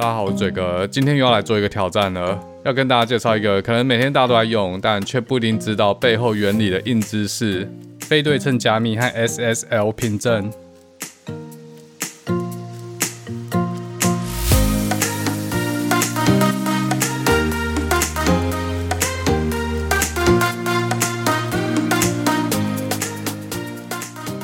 大家好，我是嘴哥，今天又要来做一个挑战了，要跟大家介绍一个可能每天大家都在用，但却不一定知道背后原理的硬知识——非对称加密和 SSL 凭证。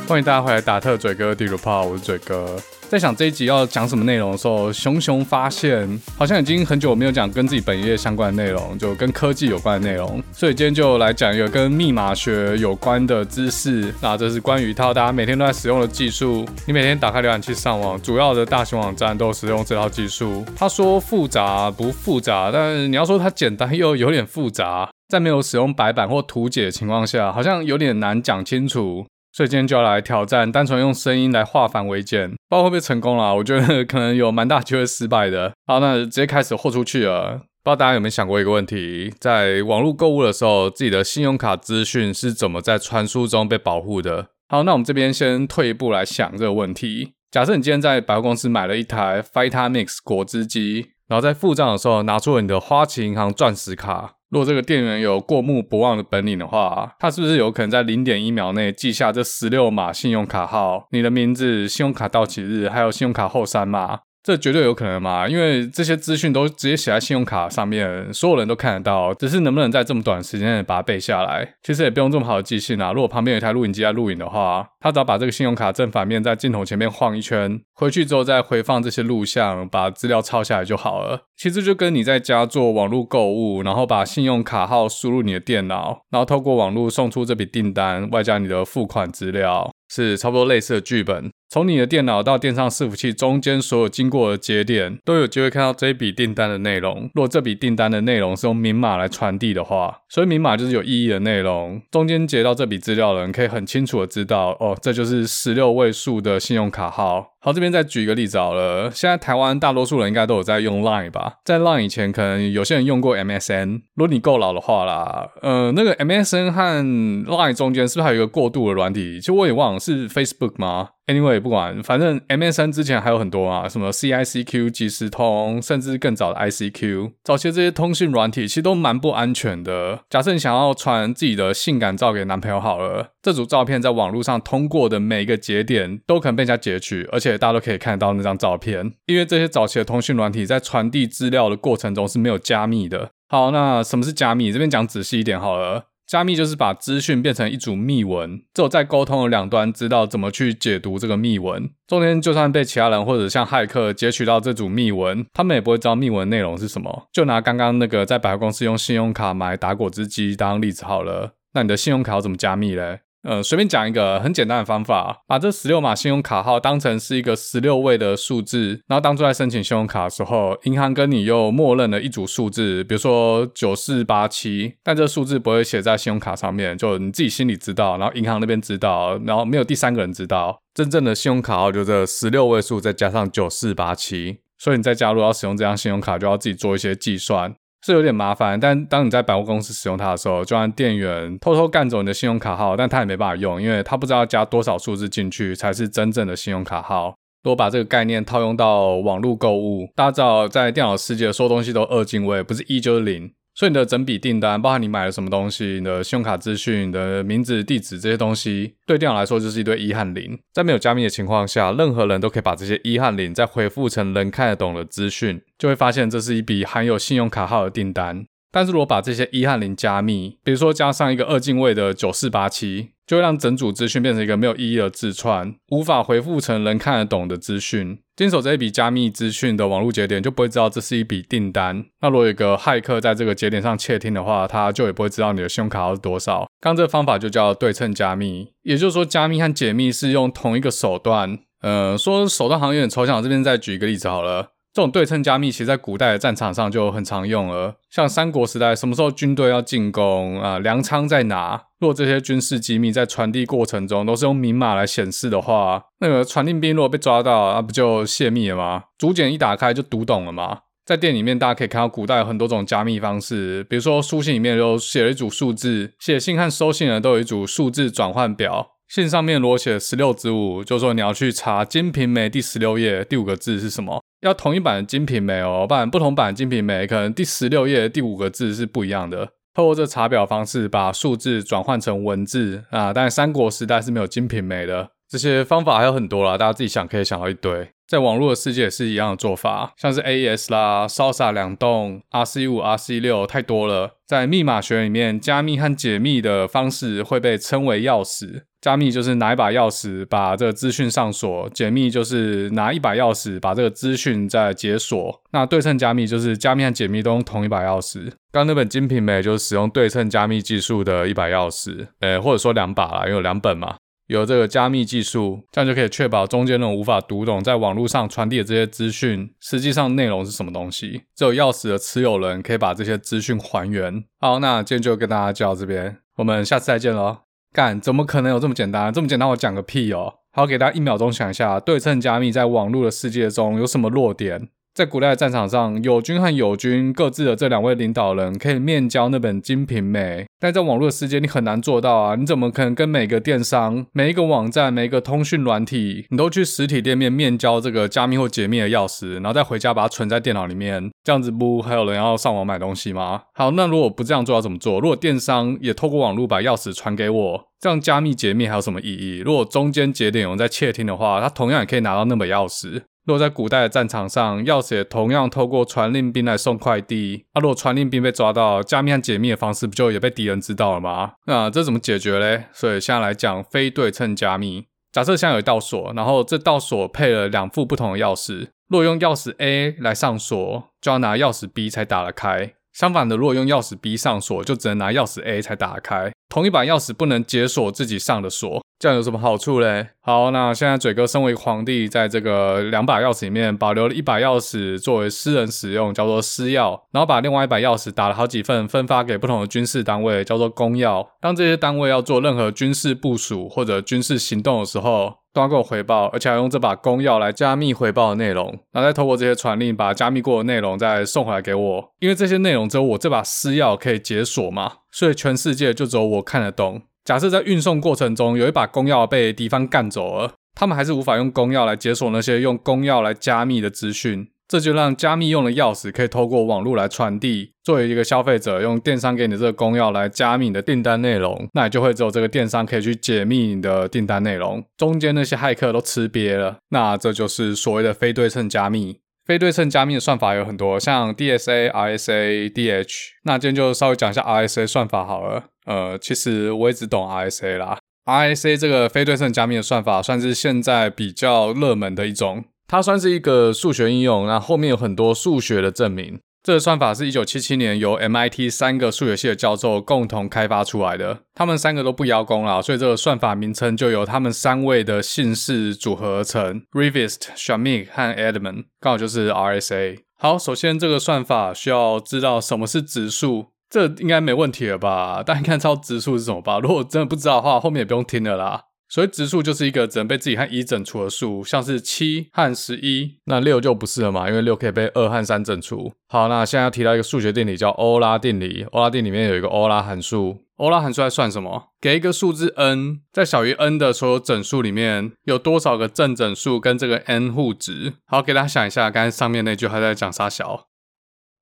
欢迎大家回来打特嘴哥地图炮，我是嘴哥。在想这一集要讲什么内容的时候，熊熊发现好像已经很久没有讲跟自己本业相关的内容，就跟科技有关的内容，所以今天就来讲一个跟密码学有关的知识。那这是关于一套大家每天都在使用的技术。你每天打开浏览器上网，主要的大型网站都使用这套技术。他说复杂不复杂，但你要说它简单又有点复杂，在没有使用白板或图解的情况下，好像有点难讲清楚。所以今天就要来挑战，单纯用声音来化繁为简，不知道会不会成功啦？我觉得可能有蛮大机会失败的。好，那直接开始豁出去了。不知道大家有没有想过一个问题，在网络购物的时候，自己的信用卡资讯是怎么在传输中被保护的？好，那我们这边先退一步来想这个问题。假设你今天在百货公司买了一台 Vitamix 果汁机，然后在付账的时候拿出了你的花旗银行钻石卡。如果这个店员有过目不忘的本领的话，他是不是有可能在零点一秒内记下这十六码信用卡号、你的名字、信用卡到期日，还有信用卡后三码？这绝对有可能嘛，因为这些资讯都直接写在信用卡上面，所有人都看得到。只是能不能在这么短时间内把它背下来，其实也不用这么好的记性啊。如果旁边有一台录影机在录影的话，他只要把这个信用卡正反面在镜头前面晃一圈，回去之后再回放这些录像，把资料抄下来就好了。其实就跟你在家做网络购物，然后把信用卡号输入你的电脑，然后透过网络送出这笔订单，外加你的付款资料。是差不多类似的剧本，从你的电脑到电上伺服器中间所有经过的节点，都有机会看到这笔订单的内容。若这笔订单的内容是用明码来传递的话，所以明码就是有意义的内容。中间截到这笔资料的人可以很清楚的知道，哦，这就是十六位数的信用卡号。好，这边再举一个例子好了。现在台湾大多数人应该都有在用 Line 吧？在 Line 以前，可能有些人用过 MSN。如果你够老的话啦，呃，那个 MSN 和 Line 中间是不是还有一个过渡的软体？其实我也忘了是 Facebook 吗？Anyway，不管，反正 MSN 之前还有很多啊，什么 CICQ、即时通，甚至更早的 ICQ。早期这些通讯软体其实都蛮不安全的。假设你想要传自己的性感照给男朋友好了，这组照片在网络上通过的每一个节点都可能被人家截取，而且大家都可以看得到那张照片。因为这些早期的通讯软体在传递资料的过程中是没有加密的。好，那什么是加密？这边讲仔细一点好了。加密就是把资讯变成一组密文，只有在沟通的两端知道怎么去解读这个密文。中间就算被其他人或者像骇客截取到这组密文，他们也不会知道密文内容是什么。就拿刚刚那个在百货公司用信用卡买打果汁机当例子好了，那你的信用卡要怎么加密嘞？呃，随便讲一个很简单的方法，把这十六码信用卡号当成是一个十六位的数字，然后当初在申请信用卡的时候，银行跟你又默认了一组数字，比如说九四八七，但这数字不会写在信用卡上面，就你自己心里知道，然后银行那边知道，然后没有第三个人知道，真正的信用卡号就这十六位数再加上九四八七，所以你在加入要使用这张信用卡，就要自己做一些计算。这有点麻烦，但当你在百货公司使用它的时候，就让店员偷偷干走你的信用卡号，但他也没办法用，因为他不知道加多少数字进去才是真正的信用卡号。如果把这个概念套用到网络购物，大家知道在电脑世界所有东西都二进位，不是一就是零。所以你的整笔订单，包含你买了什么东西，你的信用卡资讯、你的名字、地址这些东西，对电脑来说就是一堆一和零。在没有加密的情况下，任何人都可以把这些一和零再回复成能看得懂的资讯，就会发现这是一笔含有信用卡号的订单。但是如果把这些一和零加密，比如说加上一个二进位的九四八七。就会让整组资讯变成一个没有意义的字串，无法回复成人看得懂的资讯。经手这一笔加密资讯的网络节点就不会知道这是一笔订单。那如果有个骇客在这个节点上窃听的话，他就也不会知道你的信用卡号是多少。刚刚这个方法就叫对称加密，也就是说加密和解密是用同一个手段。呃，说手段好像有点抽象，我这边再举一个例子好了。这种对称加密其实在古代的战场上就很常用了，像三国时代，什么时候军队要进攻啊，粮仓在哪？如果这些军事机密在传递过程中都是用明码来显示的话，那个传令兵如果被抓到，那不就泄密了吗？竹简一打开就读懂了吗？在店里面，大家可以看到古代有很多种加密方式，比如说书信里面就写了一组数字，写信和收信人都有一组数字转换表。信上面裸写十六之五，就说你要去查《金瓶梅》第十六页第五个字是什么，要同一版《金瓶梅》哦，不然不同版《金瓶梅》可能第十六页第五个字是不一样的。透过这查表方式，把数字转换成文字啊，但三国时代是没有《金瓶梅》的。这些方法还有很多啦，大家自己想可以想到一堆。在网络的世界也是一样的做法，像是 AES 啦、Salsa 两栋、RC 五、RC 六，太多了。在密码学里面，加密和解密的方式会被称为钥匙。加密就是拿一把钥匙把这个资讯上锁，解密就是拿一把钥匙把这个资讯再解锁。那对称加密就是加密和解密都用同一把钥匙。刚那本《金瓶梅》就是使用对称加密技术的一把钥匙，呃，或者说两把啦，因为有两本嘛。有这个加密技术，这样就可以确保中间人无法读懂在网络上传递的这些资讯，实际上内容是什么东西。只有钥匙的持有人可以把这些资讯还原。好，那今天就跟大家讲到这边，我们下次再见喽。干，怎么可能有这么简单？这么简单，我讲个屁哦！好，给大家一秒钟想一下，对称加密在网络的世界中有什么弱点？在古代的战场上，友军和友军各自的这两位领导人可以面交那本《金瓶梅》，但在网络的世界，你很难做到啊！你怎么可能跟每个电商、每一个网站、每一个通讯软体，你都去实体店面面交这个加密或解密的钥匙，然后再回家把它存在电脑里面？这样子不还有人要上网买东西吗？好，那如果不这样做要怎么做？如果电商也透过网络把钥匙传给我，这样加密解密还有什么意义？如果中间节点有人在窃听的话，他同样也可以拿到那本钥匙。如果在古代的战场上，钥匙也同样透过传令兵来送快递。啊，如果传令兵被抓到，加密和解密的方式不就也被敌人知道了吗？那这怎么解决嘞？所以现在来讲非对称加密。假设现在有一道锁，然后这道锁配了两副不同的钥匙。如果用钥匙 A 来上锁，就要拿钥匙 B 才打得开。相反的，如果用钥匙 B 上锁，就只能拿钥匙 A 才打得开。同一把钥匙不能解锁自己上的锁，这样有什么好处嘞？好，那现在嘴哥身为皇帝，在这个两把钥匙里面保留了一把钥匙作为私人使用，叫做私钥，然后把另外一把钥匙打了好几份，分发给不同的军事单位，叫做公钥。当这些单位要做任何军事部署或者军事行动的时候，都要给我回报，而且还用这把公钥来加密回报的内容，然后再透过这些传令把加密过的内容再送回来给我。因为这些内容只有我这把私钥可以解锁嘛，所以全世界就只有我看得懂。假设在运送过程中有一把公钥被敌方干走了，他们还是无法用公钥来解锁那些用公钥来加密的资讯。这就让加密用的钥匙可以透过网络来传递。作为一个消费者，用电商给你的这个公钥来加密你的订单内容，那也就会只有这个电商可以去解密你的订单内容。中间那些骇客都吃瘪了。那这就是所谓的非对称加密。非对称加密的算法有很多，像 DSA、RSA、DH。那今天就稍微讲一下 RSA 算法好了。呃，其实我也只懂 RSA 啦。RSA 这个非对称加密的算法算是现在比较热门的一种。它算是一个数学应用，那后面有很多数学的证明。这个算法是一九七七年由 MIT 三个数学系的教授共同开发出来的。他们三个都不邀功啦，所以这个算法名称就由他们三位的姓氏组合而成：Rivest、Shamik 和 Edmond，刚好就是 RSA。好，首先这个算法需要知道什么是指数，这应该没问题了吧？大家看知道质数是什么吧？如果真的不知道的话，后面也不用听了啦。所以质数就是一个只能被自己和一整除的数，像是七和十一，那六就不是了嘛，因为六可以被二和三整除。好，那现在要提到一个数学定理，叫欧拉定理。欧拉定理里面有一个欧拉函数，欧拉函数在算什么？给一个数字 n，在小于 n 的所有整数里面有多少个正整数跟这个 n 互质？好，给大家想一下，刚才上面那句还在讲啥小？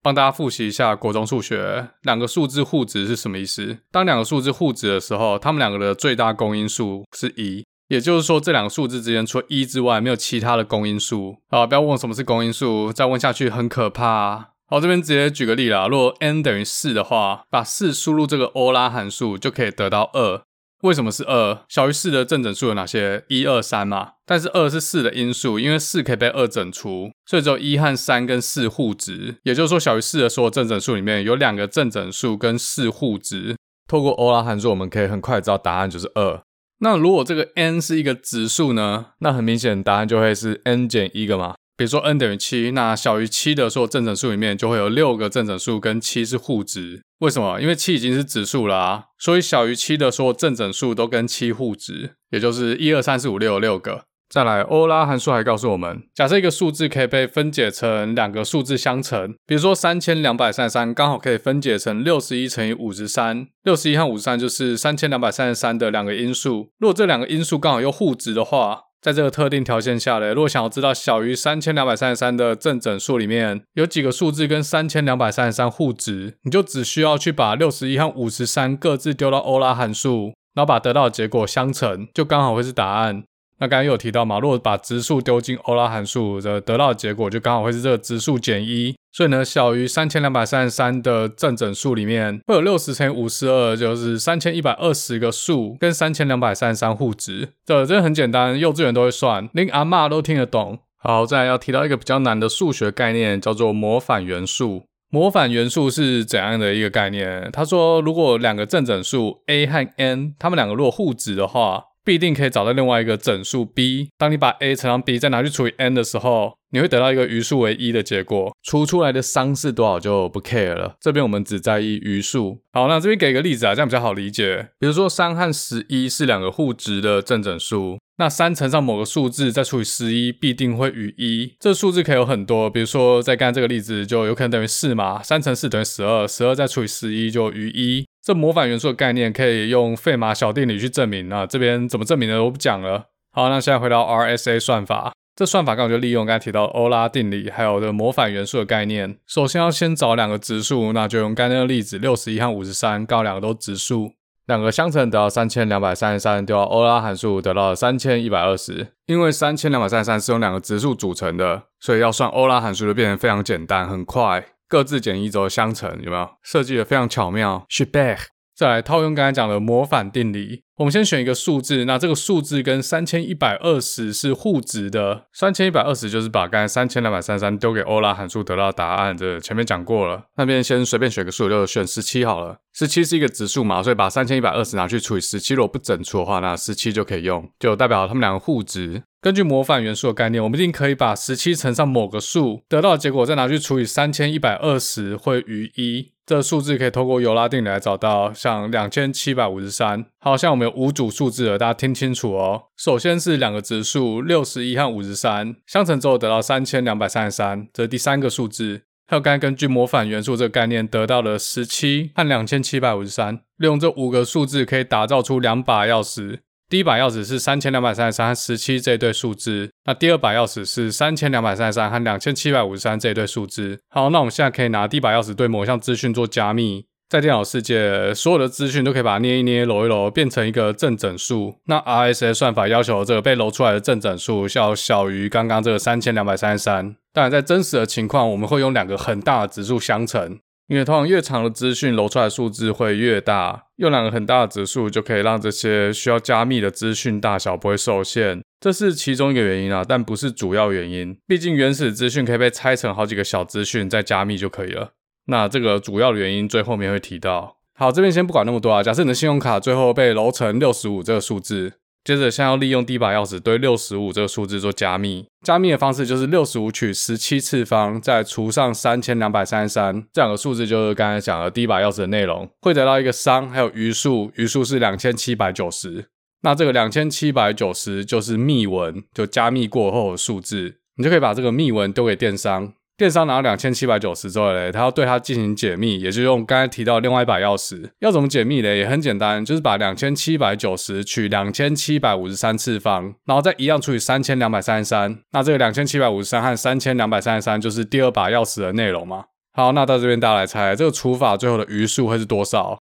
帮大家复习一下国中数学，两个数字互质是什么意思？当两个数字互质的时候，它们两个的最大公因数是一，也就是说这两个数字之间除了一之外，没有其他的公因数。好，不要问什么是公因数，再问下去很可怕。好，这边直接举个例啦，如果 n 等于四的话，把四输入这个欧拉函数就可以得到二。为什么是二？小于四的正整数有哪些？一二三嘛。但是二是四的因数，因为四可以被二整除，所以只有一和三跟四互质。也就是说，小于四的所有正整数里面有两个正整数跟四互质。透过欧拉函数，我们可以很快知道答案就是二。那如果这个 n 是一个质数呢？那很明显答案就会是 n 减一个嘛。比如说 n 等于七，那小于七的所有正整数里面就会有六个正整数跟七是互质。为什么？因为七已经是质数啦啊，所以小于七的所有正整数都跟七互质，也就是一二三四五六六个。再来，欧拉函数还告诉我们，假设一个数字可以被分解成两个数字相乘，比如说三千两百三十三刚好可以分解成六十一乘以五十三，六十一和五十三就是三千两百三十三的两个因数。如果这两个因数刚好又互质的话，在这个特定条件下嘞，如果想要知道小于三千两百三十三的正整数里面有几个数字跟三千两百三十三互质，你就只需要去把六十一和五十三各自丢到欧拉函数，然后把得到的结果相乘，就刚好会是答案。那刚刚有提到嘛，如果把质数丢进欧拉函数的得到的结果，就刚好会是这个质数减一。所以呢，小于三千两百三十三的正整数里面，会有六十乘以五十二，就是三千一百二十个数跟三千两百三十三互质。这真的很简单，幼稚园都会算，连阿嬷都听得懂。好，再来要提到一个比较难的数学概念，叫做模反元素。模反元素是怎样的一个概念？他说，如果两个正整数 a 和 n，它们两个如果互质的话，必定可以找到另外一个整数 b。当你把 a 乘上 b，再拿去除以 n 的时候，你会得到一个余数为一的结果。除出来的商是多少就不 care 了。这边我们只在意余数。好，那这边给一个例子啊，这样比较好理解。比如说三和十一是两个互质的正整数，那三乘上某个数字再除以十一，必定会与一。这数字可以有很多，比如说在刚刚这个例子就有可能等于四嘛，三乘四等于十二，十二再除以十一就余一。这模反元素的概念可以用费马小定理去证明，那这边怎么证明的我不讲了。好，那现在回到 RSA 算法，这算法刚好就利用刚才提到欧拉定理，还有这模反元素的概念。首先要先找两个质数，那就用刚才的例子，六十一和五十三，刚好两个都质数，两个相乘得到三千两百三十三，丢到欧拉函数得到三千一百二十。因为三千两百三十三是用两个质数组成的，所以要算欧拉函数就变得非常简单，很快。各自减一轴相乘，有没有设计的非常巧妙？Shibech，再来套用刚才讲的模反定理。我们先选一个数字，那这个数字跟三千一百二十是互质的。三千一百二十就是把刚才三千两百三十三丢给欧拉函数得到答案，这前面讲过了。那边先随便选个数，就选十七好了。十七是一个质数嘛，所以把三千一百二十拿去除以十七，如果不整除的话，那十七就可以用，就代表他们两个互质。根据模反元素的概念，我们一定可以把十七乘上某个数，得到的结果再拿去除以三千一百二十，会余一。这个数字可以透过尤拉定理来找到，像两千七百五十三。好，像我们有五组数字了，大家听清楚哦。首先是两个质数六十一和五十三，相乘之后得到三千两百三十三，这是第三个数字。还有刚才根据模反元素这个概念得到了十七和两千七百五十三，利用这五个数字可以打造出两把钥匙。第一把钥匙是三千两百三十三和十七这一对数字，那第二把钥匙是三千两百三十三和两千七百五十三这一对数字。好，那我们现在可以拿第一把钥匙对某项资讯做加密，在电脑世界，所有的资讯都可以把它捏一捏、揉一揉，变成一个正整数。那 RSA 算法要求这个被揉出来的正整数要小于刚刚这个三千两百三十三。当然，在真实的情况，我们会用两个很大的指数相乘。因为通常越长的资讯揉出来的数字会越大，用两个很大的指数就可以让这些需要加密的资讯大小不会受限，这是其中一个原因啊，但不是主要原因。毕竟原始资讯可以被拆成好几个小资讯再加密就可以了。那这个主要的原因最后面会提到。好，这边先不管那么多啊，假设你的信用卡最后被揉成六十五这个数字。接着，先要利用第一把钥匙对六十五这个数字做加密。加密的方式就是六十五取十七次方，再除上三千两百三十三，这两个数字就是刚才讲的第一把钥匙的内容，会得到一个商，还有余数，余数是两千七百九十。那这个两千七百九十就是密文，就加密过后的数字，你就可以把这个密文丢给电商。电商拿到两千七百九十之后嘞，他要对它进行解密，也就用刚才提到另外一把钥匙。要怎么解密嘞？也很简单，就是把两千七百九十取两千七百五十三次方，然后再一样除以三千两百三十三。那这个两千七百五十三和三千两百三十三就是第二把钥匙的内容嘛。好，那到这边大家来猜，这个除法最后的余数会是多少？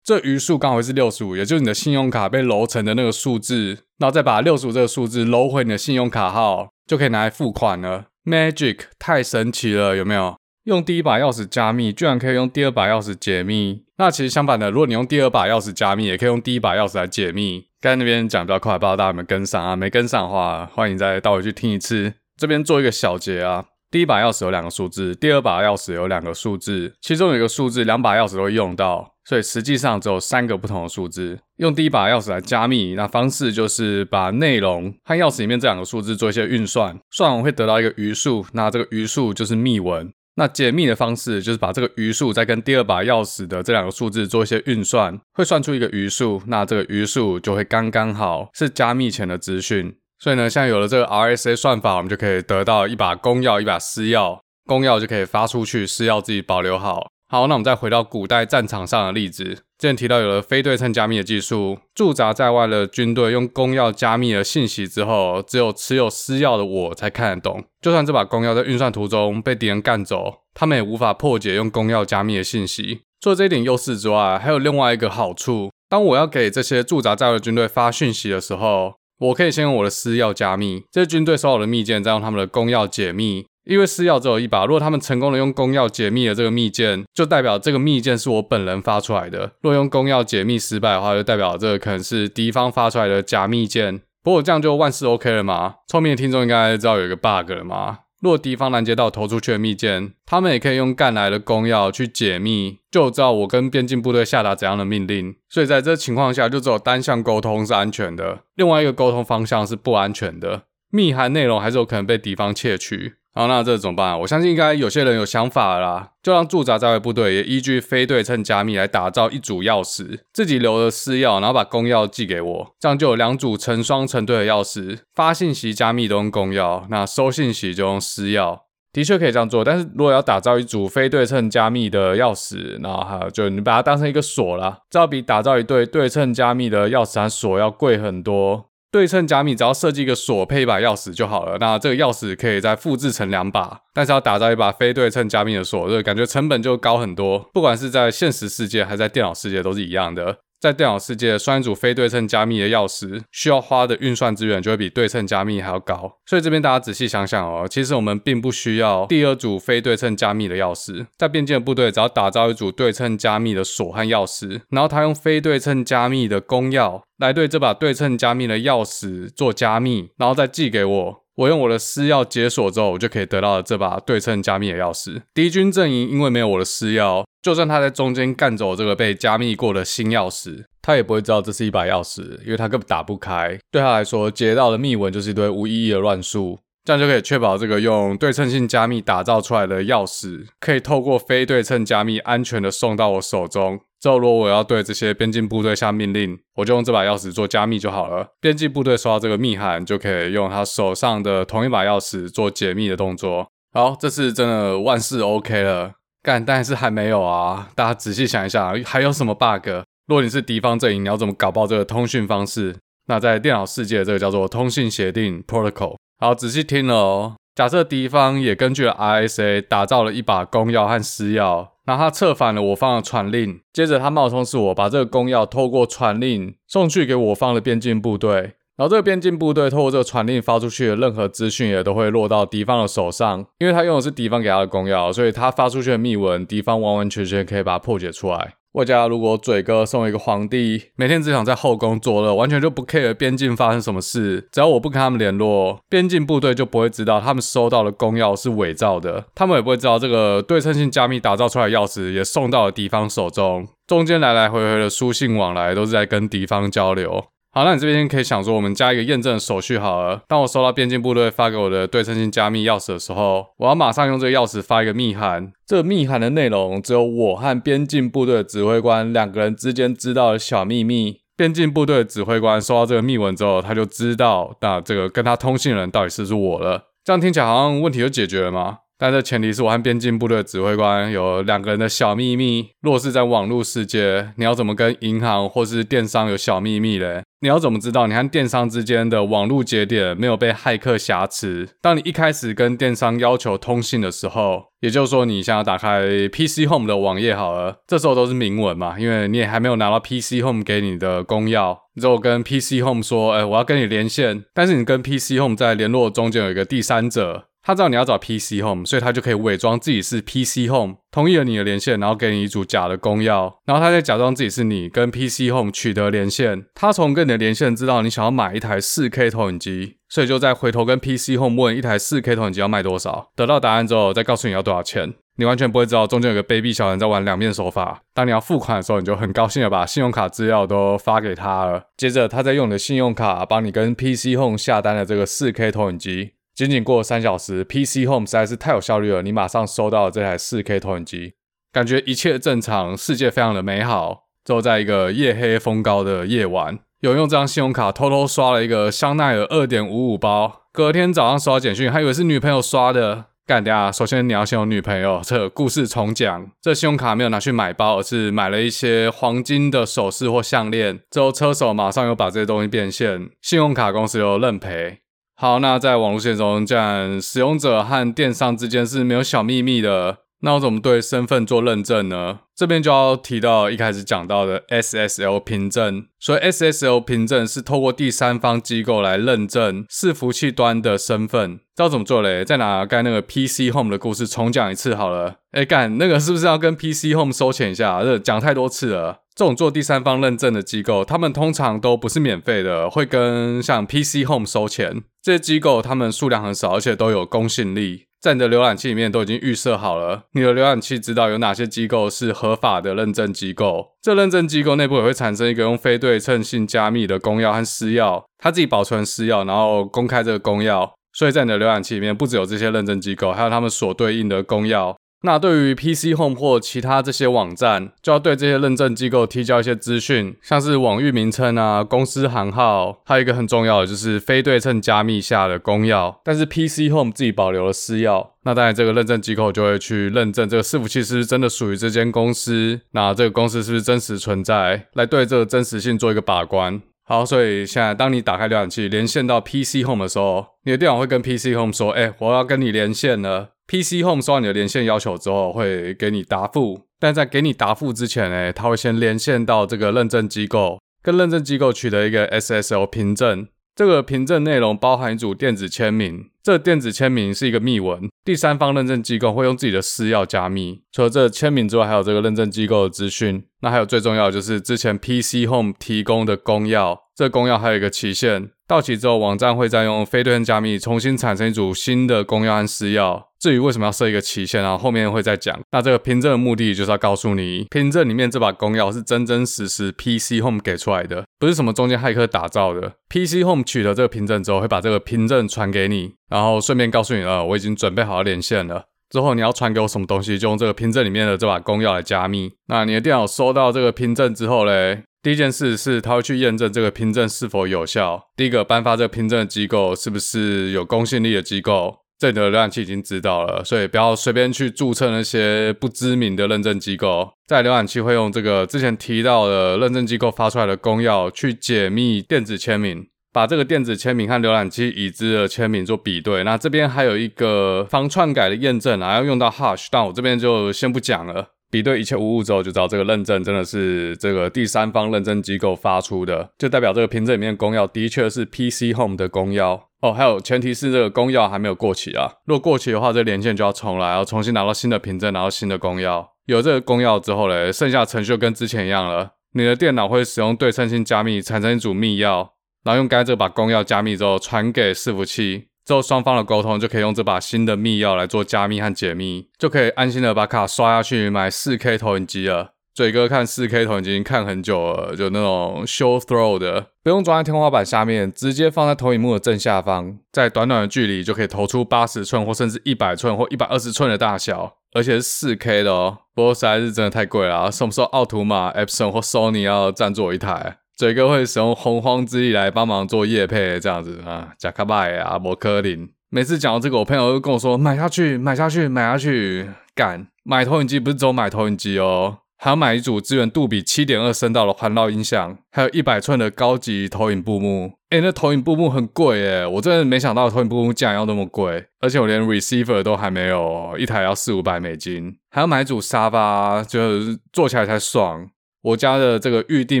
这余数刚好是六十五，也就是你的信用卡被揉成的那个数字，然后再把六十五这个数字揉回你的信用卡号，就可以拿来付款了。Magic 太神奇了，有没有？用第一把钥匙加密，居然可以用第二把钥匙解密。那其实相反的，如果你用第二把钥匙加密，也可以用第一把钥匙来解密。刚才那边讲比较快，不知道大家有没有跟上啊？没跟上的话，欢迎再倒回去听一次。这边做一个小结啊，第一把钥匙有两个数字，第二把钥匙有两个数字，其中有一个数字两把钥匙都会用到。所以实际上只有三个不同的数字，用第一把钥匙来加密，那方式就是把内容和钥匙里面这两个数字做一些运算，算完会得到一个余数，那这个余数就是密文。那解密的方式就是把这个余数再跟第二把钥匙的这两个数字做一些运算，会算出一个余数，那这个余数就会刚刚好是加密前的资讯。所以呢，现在有了这个 RSA 算法，我们就可以得到一把公钥，一把私钥，公钥就可以发出去，私钥自己保留好。好，那我们再回到古代战场上的例子。之前提到有了非对称加密的技术，驻扎在外的军队用公钥加密了信息之后，只有持有私钥的我才看得懂。就算这把公钥在运算途中被敌人干走，他们也无法破解用公钥加密的信息。除了这一点优势之外，还有另外一个好处：当我要给这些驻扎在外的军队发讯息的时候，我可以先用我的私钥加密，这些军队收到的密件，再用他们的公钥解密。因为私钥只有一把，如果他们成功的用公钥解密了这个密件，就代表这个密件是我本人发出来的；如果用公钥解密失败的话，就代表这个可能是敌方发出来的假密件。不过这样就万事 OK 了吗？聪明的听众应该知道有一个 bug 了吗？如果敌方拦截到投出去的密件，他们也可以用干来的公钥去解密，就知道我跟边境部队下达怎样的命令。所以在这情况下，就只有单向沟通是安全的，另外一个沟通方向是不安全的，密函内容还是有可能被敌方窃取。好，那这怎么办？我相信应该有些人有想法了啦，就让驻扎在外部队也依据非对称加密来打造一组钥匙，自己留了私钥，然后把公钥寄给我，这样就有两组成双成对的钥匙，发信息加密都用公钥，那收信息就用私钥。的确可以这样做，但是如果要打造一组非对称加密的钥匙，然后还有就你把它当成一个锁啦，这要比打造一对对称加密的钥匙和锁要贵很多。对称加密只要设计一个锁配一把钥匙就好了，那这个钥匙可以再复制成两把，但是要打造一把非对称加密的锁，这个感觉成本就高很多。不管是在现实世界还是在电脑世界都是一样的。在电脑世界，算一组非对称加密的钥匙，需要花的运算资源就会比对称加密还要高。所以这边大家仔细想想哦，其实我们并不需要第二组非对称加密的钥匙。在边境的部队，只要打造一组对称加密的锁和钥匙，然后他用非对称加密的公钥来对这把对称加密的钥匙做加密，然后再寄给我。我用我的私钥解锁之后，我就可以得到了这把对称加密的钥匙。敌军阵营因为没有我的私钥，就算他在中间干走这个被加密过的新钥匙，他也不会知道这是一把钥匙，因为他根本打不开。对他来说，截到的密文就是一堆无意义的乱数。这样就可以确保这个用对称性加密打造出来的钥匙，可以透过非对称加密安全的送到我手中。之后，如果我要对这些边境部队下命令，我就用这把钥匙做加密就好了。边境部队收到这个密函，就可以用他手上的同一把钥匙做解密的动作。好，这次真的万事 OK 了，干，但是还没有啊！大家仔细想一下，还有什么 bug？若你是敌方阵营，你要怎么搞爆这个通讯方式？那在电脑世界，这个叫做通信协定 （protocol）。好，仔细听了哦。假设敌方也根据了 RSA 打造了一把公钥和私钥，那他策反了我方的传令，接着他冒充是我，把这个公钥透过传令送去给我方的边境部队，然后这个边境部队透过这个传令发出去的任何资讯也都会落到敌方的手上，因为他用的是敌方给他的公钥，所以他发出去的密文，敌方完完全全可以把它破解出来。外加如果嘴哥送一个皇帝，每天只想在后宫作乐，完全就不 care 边境发生什么事，只要我不跟他们联络，边境部队就不会知道他们收到的公钥是伪造的，他们也不会知道这个对称性加密打造出来的钥匙也送到了敌方手中，中间来来回回的书信往来都是在跟敌方交流。好，那你这边可以想说，我们加一个验证手续好了。当我收到边境部队发给我的对称性加密钥匙的时候，我要马上用这个钥匙发一个密函。这个密函的内容只有我和边境部队的指挥官两个人之间知道的小秘密。边境部队的指挥官收到这个密文之后，他就知道那这个跟他通信的人到底是不是我了。这样听起来好像问题就解决了吗？但这前提是我和边境部队指挥官有两个人的小秘密。若是在网络世界，你要怎么跟银行或是电商有小秘密嘞？你要怎么知道你和电商之间的网络节点没有被骇客挟持？当你一开始跟电商要求通信的时候，也就是说你想要打开 PC Home 的网页好了，这时候都是明文嘛，因为你也还没有拿到 PC Home 给你的公钥。你之后跟 PC Home 说，哎，我要跟你连线，但是你跟 PC Home 在联络中间有一个第三者。他知道你要找 PC Home，所以他就可以伪装自己是 PC Home，同意了你的连线，然后给你一组假的公钥，然后他再假装自己是你跟 PC Home 取得连线。他从跟你的连线知道你想要买一台 4K 投影机，所以就再回头跟 PC Home 问一台 4K 投影机要卖多少。得到答案之后，再告诉你要多少钱。你完全不会知道中间有个卑鄙小人在玩两面手法。当你要付款的时候，你就很高兴的把信用卡资料都发给他了。接着，他再用你的信用卡帮你跟 PC Home 下单了这个 4K 投影机。仅仅过了三小时，PC Home 实在是太有效率了。你马上收到了这台 4K 投影机，感觉一切正常，世界非常的美好。之后，在一个夜黑风高的夜晚，有用这张信用卡偷偷刷了一个香奈儿二点五五包，隔天早上收到简讯，还以为是女朋友刷的。干掉！首先你要先有女朋友。这故事重讲，这信用卡没有拿去买包，而是买了一些黄金的首饰或项链。之后车手马上又把这些东西变现，信用卡公司又认赔。好，那在网络世界中，既然使用者和电商之间是没有小秘密的。那我怎么对身份做认证呢？这边就要提到一开始讲到的 SSL 凭证。所以 SSL 凭证是透过第三方机构来认证伺服器端的身份。知道怎么做嘞？再拿刚才那个 PC Home 的故事重讲一次好了。哎，干那个是不是要跟 PC Home 收钱一下？这讲太多次了。这种做第三方认证的机构，他们通常都不是免费的，会跟像 PC Home 收钱。这些机构他们数量很少，而且都有公信力。在你的浏览器里面都已经预设好了，你的浏览器知道有哪些机构是合法的认证机构。这认证机构内部也会产生一个用非对称性加密的公钥和私钥，它自己保存私钥，然后公开这个公钥。所以在你的浏览器里面，不只有这些认证机构，还有他们所对应的公钥。那对于 PC Home 或其他这些网站，就要对这些认证机构提交一些资讯，像是网域名称啊、公司行号，还有一个很重要的就是非对称加密下的公钥。但是 PC Home 自己保留了私钥，那当然这个认证机构就会去认证这个伺服器是不是真的属于这间公司，那这个公司是不是真实存在，来对这个真实性做一个把关。好，所以现在当你打开浏览器连线到 PC Home 的时候，你的电脑会跟 PC Home 说：“哎，我要跟你连线了。” PC Home 收到你的连线要求之后，会给你答复。但在给你答复之前呢，他会先连线到这个认证机构，跟认证机构取得一个 SSL 凭证。这个凭证内容包含一组电子签名，这电子签名是一个密文。第三方认证机构会用自己的私钥加密。除了这个签名之外，还有这个认证机构的资讯。那还有最重要的就是之前 PC Home 提供的公钥。这公钥还有一个期限，到期之后，网站会再用非对称加密重新产生一组新的公钥和私钥。至于为什么要设一个期限啊，后面会再讲。那这个凭证的目的就是要告诉你，凭证里面这把公钥是真真实实 PC Home 给出来的，不是什么中间骇客打造的。PC Home 取得这个凭证之后，会把这个凭证传给你，然后顺便告诉你，呃，我已经准备好连线了。之后你要传给我什么东西，就用这个凭证里面的这把公钥来加密。那你的电脑收到这个凭证之后嘞，第一件事是它会去验证这个凭证是否有效。第一个颁发这个凭证的机构是不是有公信力的机构？这里的浏览器已经知道了，所以不要随便去注册那些不知名的认证机构。在浏览器会用这个之前提到的认证机构发出来的公钥去解密电子签名。把这个电子签名和浏览器已知的签名做比对，那这边还有一个防篡改的验证啊，要用到 hash，但我这边就先不讲了。比对一切无误之后，就知道这个认证真的是这个第三方认证机构发出的，就代表这个凭证里面的公钥的确是 PC Home 的公钥哦。还有前提是这个公钥还没有过期啊，如果过期的话，这连线就要重来，要重新拿到新的凭证，拿到新的公钥。有这个公钥之后嘞，剩下程序就跟之前一样了，你的电脑会使用对称性加密产生一组密钥。然后用该这把公钥加密之后传给伺服器，之后双方的沟通就可以用这把新的密钥来做加密和解密，就可以安心的把卡刷下去买 4K 投影机了。嘴哥看 4K 投影机看很久了，就那种 show throw 的，不用装在天花板下面，直接放在投影幕的正下方，在短短的距离就可以投出八十寸或甚至一百寸或一百二十寸的大小，而且是 4K 的哦。不过实在是真的太贵了啊，什么时候奥图玛、Epson 或 Sony 要赞助我一台？嘴哥会使用洪荒之力来帮忙做叶配，这样子啊，贾卡拜啊，摩科林。每次讲到这个，我朋友都跟我说买下去，买下去，买下去。干，买投影机不是只有买投影机哦，还要买一组支援杜比七点二声道的环绕音响，还有一百寸的高级投影布幕。诶，那投影布幕很贵诶，我真的没想到投影布幕竟然要那么贵，而且我连 receiver 都还没有，一台要四五百美金，还要买一组沙发，就是坐起来才爽。我家的这个预定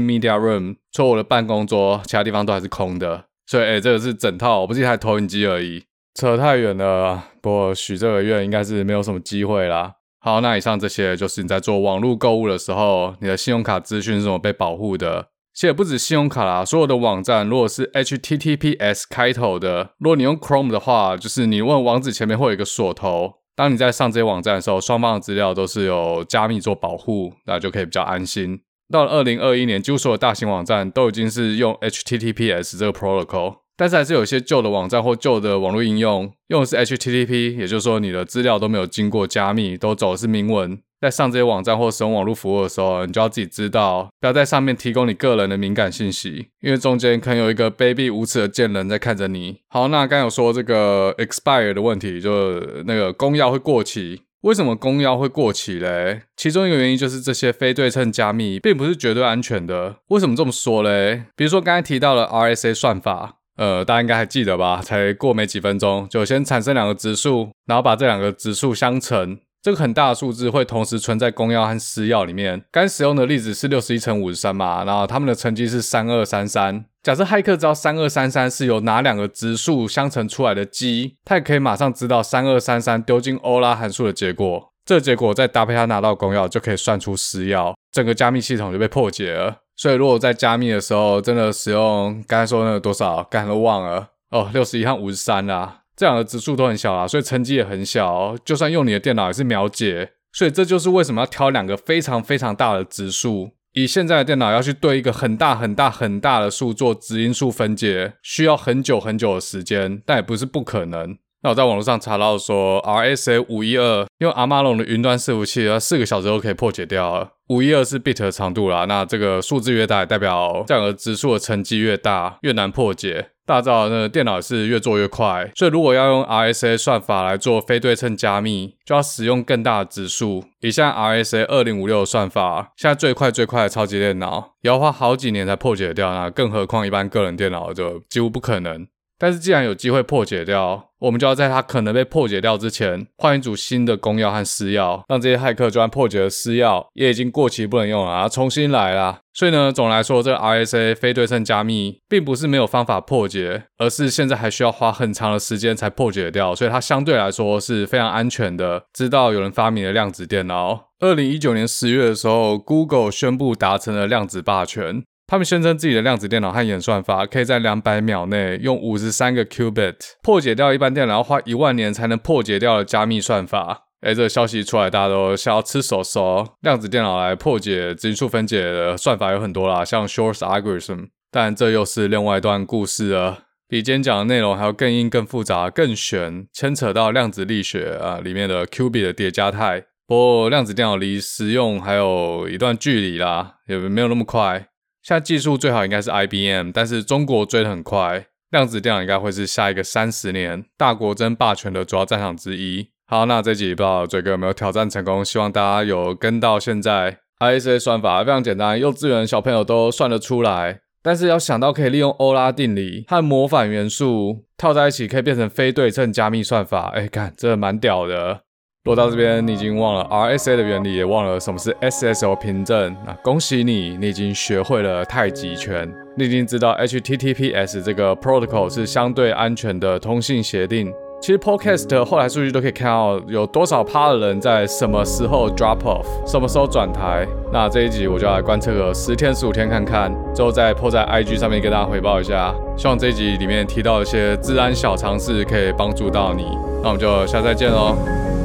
media room，除了我的办公桌，其他地方都还是空的。所以，哎、欸，这个是整套，不是一台投影机而已。扯太远了，不过许这个愿应该是没有什么机会啦。好，那以上这些就是你在做网络购物的时候，你的信用卡资讯是怎么被保护的。其实不止信用卡啦，所有的网站如果是 HTTPS 开头的，如果你用 Chrome 的话，就是你问网址前面会有一个锁头。当你在上这些网站的时候，双方的资料都是有加密做保护，那就可以比较安心。到了二零二一年，几乎所有大型网站都已经是用 HTTPS 这个 protocol，但是还是有一些旧的网站或旧的网络应用用的是 HTTP，也就是说你的资料都没有经过加密，都走的是明文。在上这些网站或使用网络服务的时候，你就要自己知道，不要在上面提供你个人的敏感信息，因为中间可能有一个卑鄙无耻的贱人在看着你。好，那刚有说这个 expire 的问题，就那个公钥会过期。为什么公钥会过期嘞？其中一个原因就是这些非对称加密并不是绝对安全的。为什么这么说嘞？比如说刚才提到了 RSA 算法，呃，大家应该还记得吧？才过没几分钟，就先产生两个质数，然后把这两个质数相乘，这个很大的数字会同时存在公钥和私钥里面。刚使用的例子是六十一乘五十三嘛，然后他们的成绩是三二三三。假设骇客知道三二三三是由哪两个质数相乘出来的积，他也可以马上知道三二三三丢进欧拉函数的结果。这个结果再搭配他拿到公钥，就可以算出私钥，整个加密系统就被破解了。所以如果在加密的时候真的使用刚才说那个多少，刚才都忘了哦，六十一和五十三啦，这两个指数都很小啦，所以成绩也很小，就算用你的电脑也是秒解。所以这就是为什么要挑两个非常非常大的指数。以现在的电脑要去对一个很大很大很大的数做质因数分解，需要很久很久的时间，但也不是不可能。那我在网络上查到说，RSA 五一二用阿玛龙的云端伺服器，要四个小时后可以破解掉了。五一二是 bit 的长度啦，那这个数字越大，代表这两个指数的乘积越大，越难破解。大家知道，那电脑是越做越快，所以如果要用 RSA 算法来做非对称加密，就要使用更大的指数。以现在 RSA 二零五六的算法，现在最快最快的超级电脑也要花好几年才破解掉，那更何况一般个人电脑就几乎不可能。但是既然有机会破解掉，我们就要在它可能被破解掉之前，换一组新的公钥和私钥，让这些骇客就算破解了私钥，也已经过期不能用了啊，重新来啦。所以呢，总来说，这个 RSA 非对称加密并不是没有方法破解，而是现在还需要花很长的时间才破解掉，所以它相对来说是非常安全的。直到有人发明了量子电脑，二零一九年十月的时候，Google 宣布达成了量子霸权。他们宣称自己的量子电脑和演算法可以在两百秒内用五十三个 qubit 破解掉一般电脑要花一万年才能破解掉的加密算法。诶，这个消息出来，大家都想要吃手手。量子电脑来破解质因数分解的算法有很多啦，像 Shor's algorithm。但这又是另外一段故事了，比今天讲的内容还要更硬、更复杂、更玄，牵扯到量子力学啊里面的 qubit 的叠加态。不过量子电脑离实用还有一段距离啦，也没有那么快。现在技术最好应该是 IBM，但是中国追得很快，量子电脑应该会是下一个三十年大国争霸权的主要战场之一。好，那这集不知道嘴哥有没有挑战成功，希望大家有跟到现在。isa 算法非常简单，幼稚园小朋友都算得出来，但是要想到可以利用欧拉定理和模反元素套在一起，可以变成非对称加密算法，哎，看这蛮屌的。落到这边，你已经忘了 RSA 的原理，也忘了什么是 SSO 凭证。那恭喜你，你已经学会了太极拳，你已经知道 HTTPS 这个 protocol 是相对安全的通信协定。其实 Podcast 后台数据都可以看到有多少趴的人在什么时候 drop off，什么时候转台。那这一集我就来观测个十天十五天看看，之后再 po 在 IG 上面跟大家回报一下。希望这一集里面提到一些治安小常识可以帮助到你。那我们就下次再见喽。